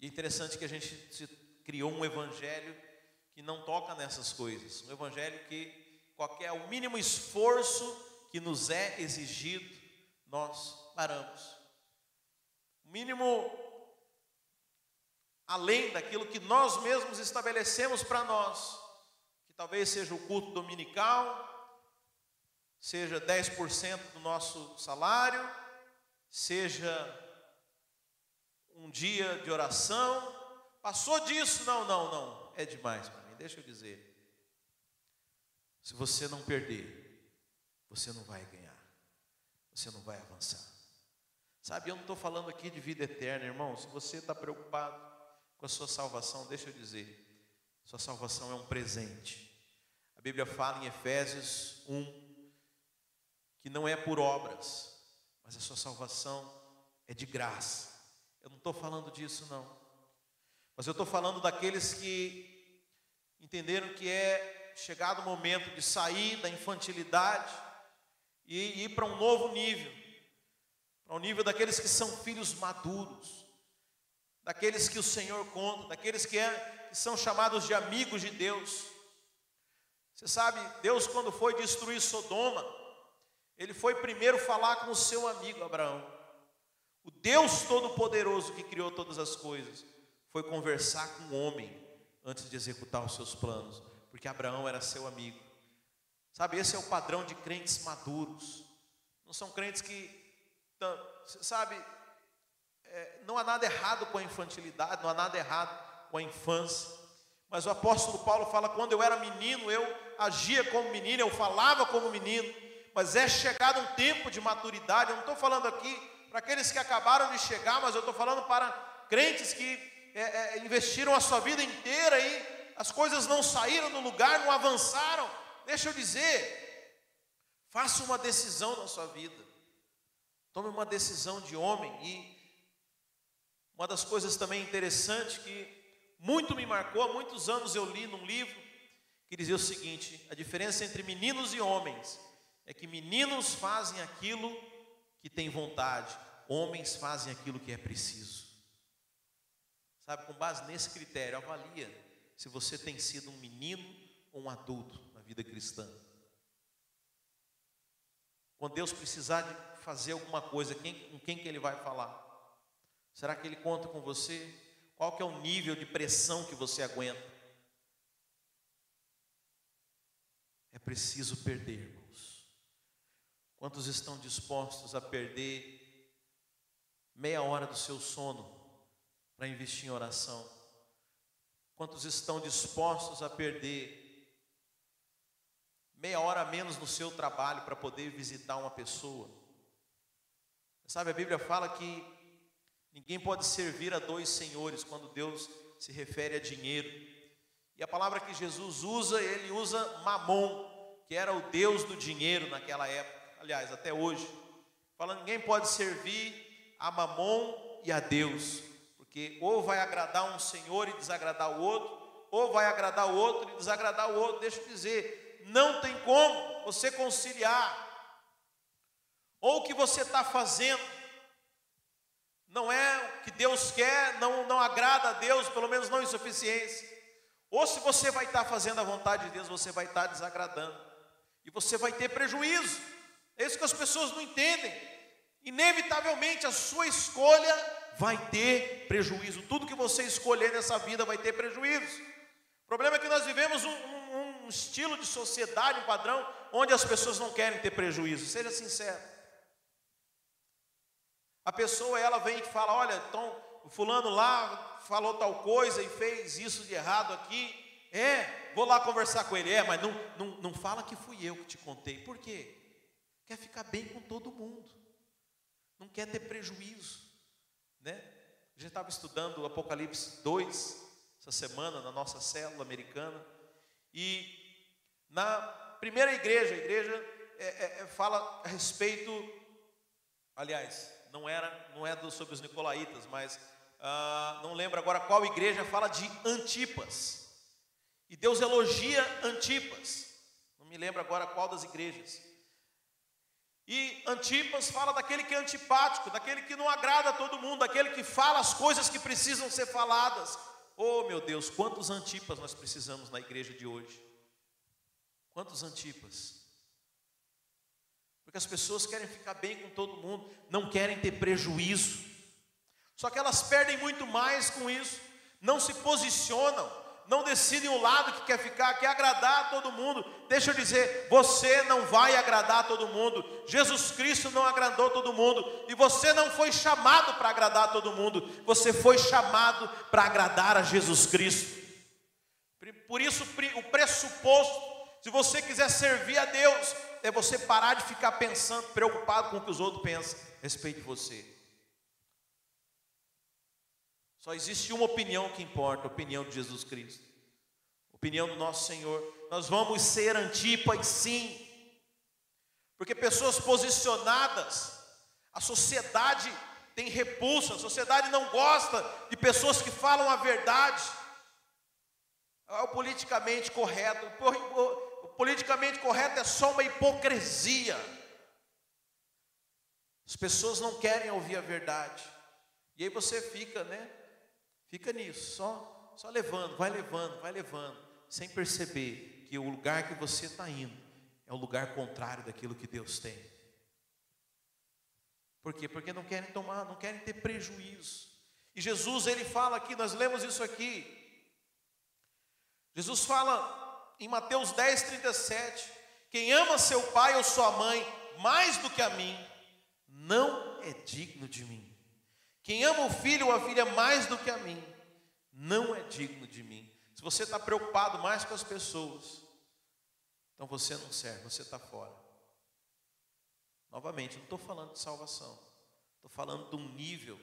E é interessante que a gente criou um evangelho que não toca nessas coisas. Um evangelho que qualquer o mínimo esforço que nos é exigido, nós paramos. O mínimo além daquilo que nós mesmos estabelecemos para nós, que talvez seja o culto dominical, seja 10% do nosso salário, seja um dia de oração. Passou disso? Não, não, não. É demais para mim. Deixa eu dizer. Se você não perder, você não vai ganhar. Você não vai avançar. Sabe, eu não estou falando aqui de vida eterna, irmão. Se você está preocupado com a sua salvação, deixa eu dizer. Sua salvação é um presente. A Bíblia fala em Efésios 1 que não é por obras, mas a sua salvação é de graça. Eu não estou falando disso, não. Mas eu estou falando daqueles que entenderam que é chegado o momento de sair da infantilidade e ir para um novo nível para o nível daqueles que são filhos maduros, daqueles que o Senhor conta, daqueles que, é, que são chamados de amigos de Deus. Você sabe, Deus, quando foi destruir Sodoma, Ele foi primeiro falar com o seu amigo Abraão. O Deus Todo-Poderoso que criou todas as coisas foi conversar com o homem antes de executar os seus planos, porque Abraão era seu amigo. Sabe, esse é o padrão de crentes maduros. Não são crentes que, sabe, é, não há nada errado com a infantilidade, não há nada errado com a infância. Mas o apóstolo Paulo fala: quando eu era menino, eu agia como menino, eu falava como menino. Mas é chegado um tempo de maturidade. Eu não estou falando aqui para aqueles que acabaram de chegar, mas eu estou falando para crentes que é, é, investiram a sua vida inteira e as coisas não saíram do lugar, não avançaram. Deixa eu dizer, faça uma decisão na sua vida, tome uma decisão de homem. E uma das coisas também interessantes que muito me marcou, há muitos anos eu li num livro que dizia o seguinte: a diferença entre meninos e homens é que meninos fazem aquilo que tem vontade, homens fazem aquilo que é preciso. Sabe, com base nesse critério, avalia se você tem sido um menino ou um adulto na vida cristã. Quando Deus precisar de fazer alguma coisa, quem, com quem que Ele vai falar? Será que Ele conta com você? Qual que é o nível de pressão que você aguenta? É preciso perder, Quantos estão dispostos a perder meia hora do seu sono para investir em oração? Quantos estão dispostos a perder meia hora a menos no seu trabalho para poder visitar uma pessoa? Sabe, a Bíblia fala que ninguém pode servir a dois senhores quando Deus se refere a dinheiro. E a palavra que Jesus usa, ele usa mamon, que era o Deus do dinheiro naquela época, aliás, até hoje. Fala, ninguém pode servir a mamon e a Deus, porque ou vai agradar um senhor e desagradar o outro, ou vai agradar o outro e desagradar o outro. Deixa eu dizer, não tem como você conciliar ou o que você está fazendo não é o que Deus quer, não, não agrada a Deus, pelo menos não em suficiência. Ou se você vai estar fazendo a vontade de Deus, você vai estar desagradando, e você vai ter prejuízo. É isso que as pessoas não entendem. Inevitavelmente a sua escolha vai ter prejuízo. Tudo que você escolher nessa vida vai ter prejuízo. O problema é que nós vivemos um, um, um estilo de sociedade, um padrão, onde as pessoas não querem ter prejuízo. Seja sincero. A pessoa ela vem e fala: Olha, então o fulano lá falou tal coisa e fez isso de errado aqui. É, vou lá conversar com ele. É, mas não, não, não fala que fui eu que te contei. Por quê? Quer ficar bem com todo mundo, não quer ter prejuízo, né? A gente estava estudando o Apocalipse 2 essa semana na nossa célula americana e na primeira igreja, a igreja é, é, é fala a respeito, aliás, não era, não é do, sobre os nicolaítas, mas ah, não lembro agora qual igreja fala de Antipas. E Deus elogia Antipas. Não me lembro agora qual das igrejas. E Antipas fala daquele que é antipático, daquele que não agrada a todo mundo, daquele que fala as coisas que precisam ser faladas. Oh meu Deus, quantos Antipas nós precisamos na igreja de hoje? Quantos Antipas? Porque as pessoas querem ficar bem com todo mundo, não querem ter prejuízo. Só que elas perdem muito mais com isso, não se posicionam, não decidem o lado que quer ficar, quer agradar a todo mundo. Deixa eu dizer, você não vai agradar a todo mundo. Jesus Cristo não agradou todo mundo e você não foi chamado para agradar a todo mundo. Você foi chamado para agradar a Jesus Cristo. Por isso o pressuposto, se você quiser servir a Deus, é você parar de ficar pensando, preocupado com o que os outros pensam a respeito de você. Só existe uma opinião que importa, a opinião de Jesus Cristo. A opinião do nosso Senhor. Nós vamos ser antipas sim. Porque pessoas posicionadas, a sociedade tem repulsa, a sociedade não gosta de pessoas que falam a verdade. É o politicamente correto politicamente correto é só uma hipocrisia. As pessoas não querem ouvir a verdade. E aí você fica, né? Fica nisso, só, só levando, vai levando, vai levando, sem perceber que o lugar que você está indo é o lugar contrário daquilo que Deus tem. Por quê? Porque não querem tomar, não querem ter prejuízo. E Jesus, ele fala aqui, nós lemos isso aqui. Jesus fala em Mateus 10, 37, quem ama seu pai ou sua mãe mais do que a mim, não é digno de mim. Quem ama o filho ou a filha mais do que a mim, não é digno de mim. Se você está preocupado mais com as pessoas, então você não serve, você está fora. Novamente, não estou falando de salvação, estou falando de um nível.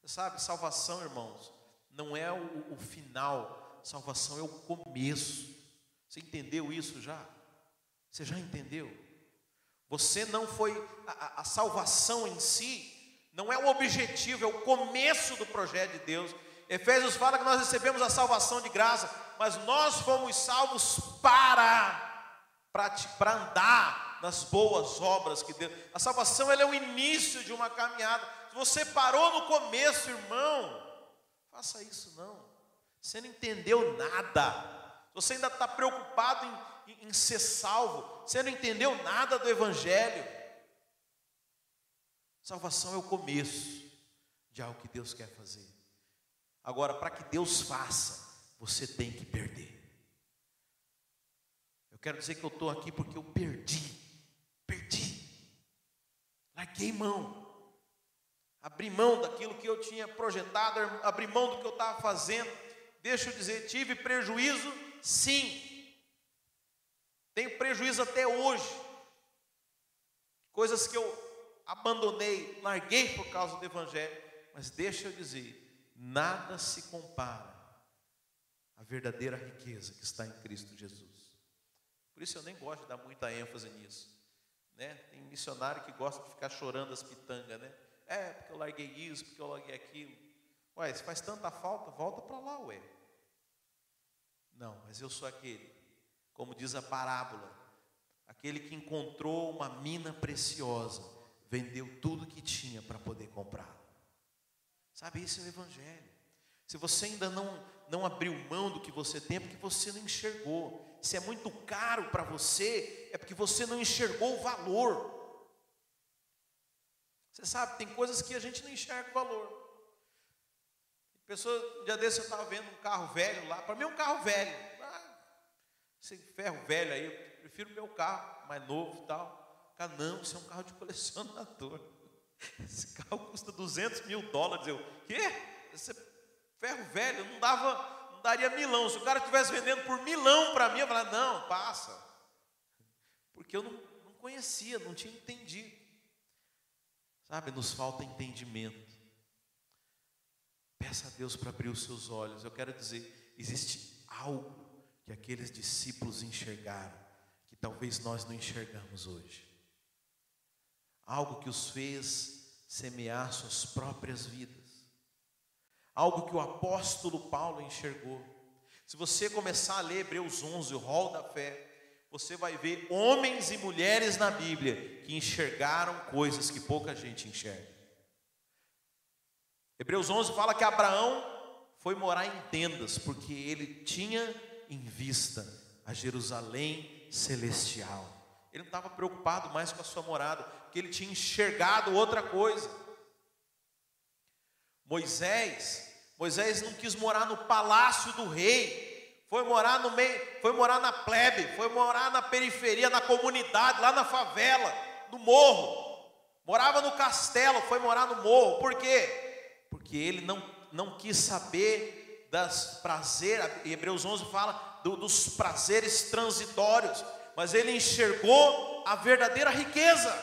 Você sabe, salvação, irmãos, não é o, o final, salvação é o começo. Você entendeu isso já? Você já entendeu? Você não foi, a, a, salvação em si, não é o objetivo, é o começo do projeto de Deus. Efésios fala que nós recebemos a salvação de graça, mas nós fomos salvos para, para, para andar nas boas obras que Deus. A salvação ela é o início de uma caminhada. Se você parou no começo, irmão, faça isso não. Você não entendeu nada. Você ainda está preocupado em, em, em ser salvo. Você não entendeu nada do Evangelho. Salvação é o começo de algo que Deus quer fazer. Agora, para que Deus faça, você tem que perder. Eu quero dizer que eu estou aqui porque eu perdi. Perdi. Larguei mão. Abri mão daquilo que eu tinha projetado, abri mão do que eu estava fazendo deixa eu dizer, tive prejuízo, sim. Tenho prejuízo até hoje. Coisas que eu abandonei, larguei por causa do Evangelho. Mas deixa eu dizer, nada se compara à verdadeira riqueza que está em Cristo Jesus. Por isso eu nem gosto de dar muita ênfase nisso. Né? Tem missionário que gosta de ficar chorando as pitangas, né? É, porque eu larguei isso, porque eu larguei aquilo. Ué, se faz tanta falta, volta para lá, ué. Não, mas eu sou aquele, como diz a parábola, aquele que encontrou uma mina preciosa, vendeu tudo que tinha para poder comprar. Sabe, esse é o Evangelho. Se você ainda não, não abriu mão do que você tem, é porque você não enxergou. Se é muito caro para você, é porque você não enxergou o valor. Você sabe, tem coisas que a gente não enxerga o valor. Pessoa, um dia desse eu estava vendo um carro velho lá. Para mim é um carro velho. Ah, esse ferro velho aí, eu prefiro meu carro, mais novo e tal. Cara, não, isso é um carro de colecionador. *laughs* Esse carro custa 200 mil dólares. Eu, quê? Esse ferro velho não dava, não daria milão. Se o cara estivesse vendendo por milão para mim, eu falava, não, passa. Porque eu não, não conhecia, não tinha entendido. Sabe, nos falta entendimento. Peça a Deus para abrir os seus olhos. Eu quero dizer, existe algo que aqueles discípulos enxergaram, que talvez nós não enxergamos hoje. Algo que os fez semear suas próprias vidas. Algo que o apóstolo Paulo enxergou. Se você começar a ler Hebreus 11, o rol da fé, você vai ver homens e mulheres na Bíblia que enxergaram coisas que pouca gente enxerga. Hebreus 11 fala que Abraão foi morar em tendas, porque ele tinha em vista a Jerusalém celestial. Ele não estava preocupado mais com a sua morada, porque ele tinha enxergado outra coisa. Moisés, Moisés não quis morar no palácio do rei, foi morar no meio, foi morar na plebe, foi morar na periferia, na comunidade, lá na favela, no morro. Morava no castelo, foi morar no morro. Por quê? Porque ele não, não quis saber das prazeres, Hebreus 11 fala do, dos prazeres transitórios, mas ele enxergou a verdadeira riqueza.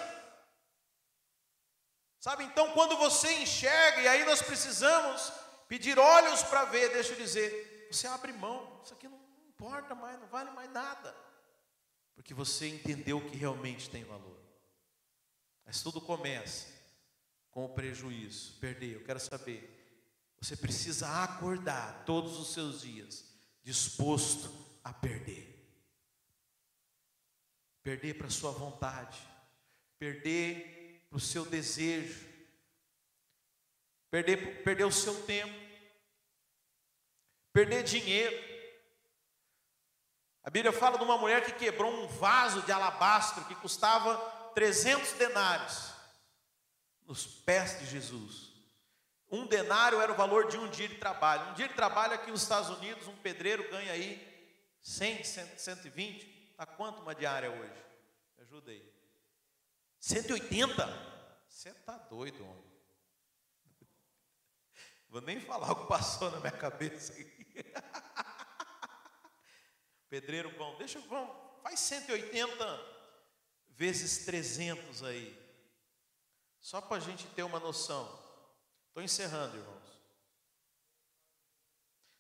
Sabe, então quando você enxerga, e aí nós precisamos pedir olhos para ver, deixa eu dizer, você abre mão, isso aqui não importa mais, não vale mais nada, porque você entendeu o que realmente tem valor. Mas tudo começa com o prejuízo, perder. Eu quero saber, você precisa acordar todos os seus dias disposto a perder. Perder para sua vontade, perder para o seu desejo, perder, perder o seu tempo, perder dinheiro. A Bíblia fala de uma mulher que quebrou um vaso de alabastro que custava 300 denários nos pés de Jesus. Um denário era o valor de um dia de trabalho. Um dia de trabalho aqui nos Estados Unidos, um pedreiro ganha aí 100, 120. Está quanto uma diária hoje? Me ajuda aí. 180? Você está doido, homem. Vou nem falar o que passou na minha cabeça. *laughs* Pedreiro bom, deixa eu, vamos, faz 180 vezes 300 aí. Só para a gente ter uma noção. Estou encerrando, irmãos.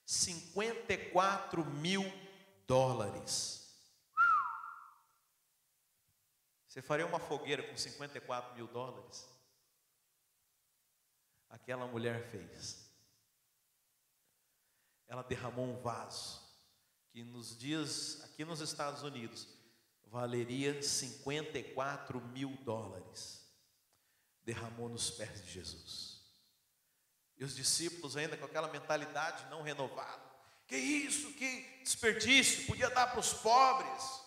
54 mil dólares. Você faria uma fogueira com 54 mil dólares? Aquela mulher fez. Ela derramou um vaso que nos dias aqui nos Estados Unidos valeria 54 mil dólares derramou nos pés de Jesus. E os discípulos, ainda com aquela mentalidade não renovada: que isso, que desperdício, podia dar para os pobres.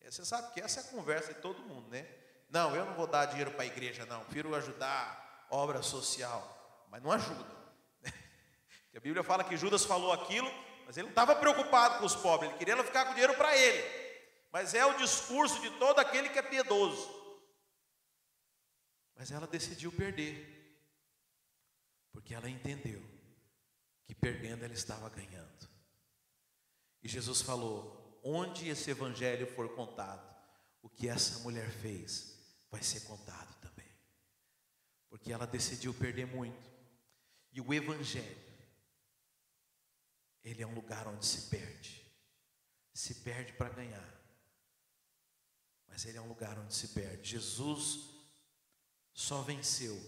E você sabe que essa é a conversa de todo mundo, né? Não, eu não vou dar dinheiro para a igreja, não, prefiro ajudar obra social, mas não ajuda. *laughs* Porque a Bíblia fala que Judas falou aquilo, mas ele não estava preocupado com os pobres, ele queria ficar com dinheiro para ele. Mas é o discurso de todo aquele que é piedoso. Mas ela decidiu perder, porque ela entendeu que perdendo ela estava ganhando. E Jesus falou: onde esse evangelho for contado, o que essa mulher fez vai ser contado também, porque ela decidiu perder muito. E o evangelho, ele é um lugar onde se perde, se perde para ganhar, mas ele é um lugar onde se perde. Jesus só venceu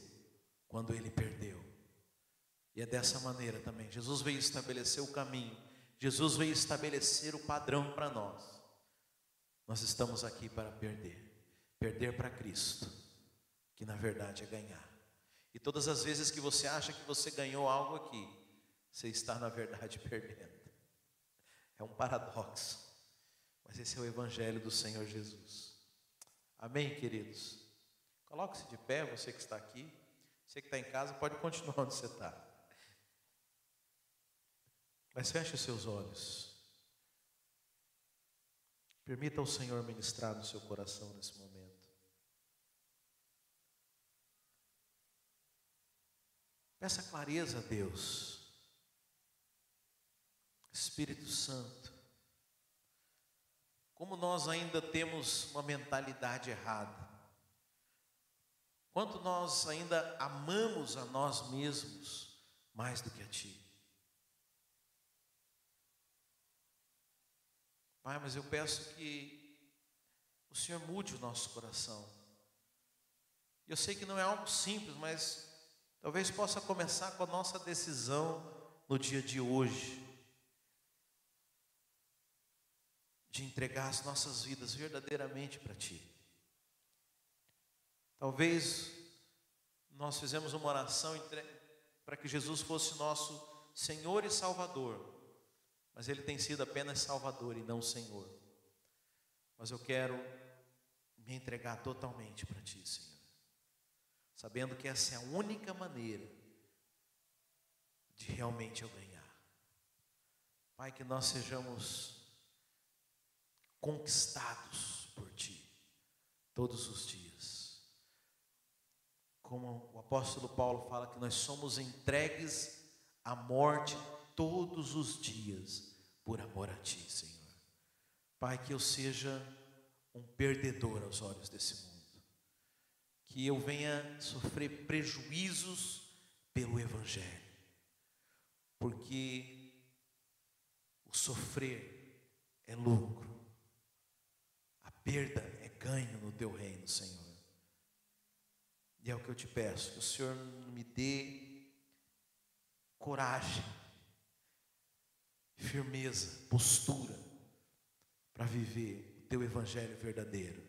quando ele perdeu. E é dessa maneira também. Jesus veio estabelecer o caminho. Jesus veio estabelecer o padrão para nós. Nós estamos aqui para perder. Perder para Cristo, que na verdade é ganhar. E todas as vezes que você acha que você ganhou algo aqui, você está na verdade *laughs* perdendo. É um paradoxo. Mas esse é o evangelho do Senhor Jesus. Amém, queridos. Coloque-se de pé, você que está aqui. Você que está em casa, pode continuar *laughs* onde você está. Mas feche os seus olhos. Permita ao Senhor ministrar no seu coração nesse momento. Peça clareza a Deus. Espírito Santo. Como nós ainda temos uma mentalidade errada. Quanto nós ainda amamos a nós mesmos mais do que a Ti. Pai, mas eu peço que o Senhor mude o nosso coração. Eu sei que não é algo simples, mas talvez possa começar com a nossa decisão no dia de hoje. De entregar as nossas vidas verdadeiramente para Ti. Talvez nós fizemos uma oração para que Jesus fosse nosso Senhor e Salvador, mas Ele tem sido apenas Salvador e não Senhor. Mas eu quero me entregar totalmente para Ti, Senhor, sabendo que essa é a única maneira de realmente eu ganhar. Pai, que nós sejamos conquistados por Ti todos os dias como o apóstolo Paulo fala, que nós somos entregues à morte todos os dias, por amor a Ti, Senhor. Pai, que eu seja um perdedor aos olhos desse mundo, que eu venha sofrer prejuízos pelo Evangelho, porque o sofrer é lucro, a perda é ganho no Teu reino, Senhor. E é o que eu te peço, que o Senhor me dê coragem, firmeza, postura para viver o teu evangelho verdadeiro.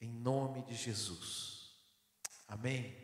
Em nome de Jesus. Amém.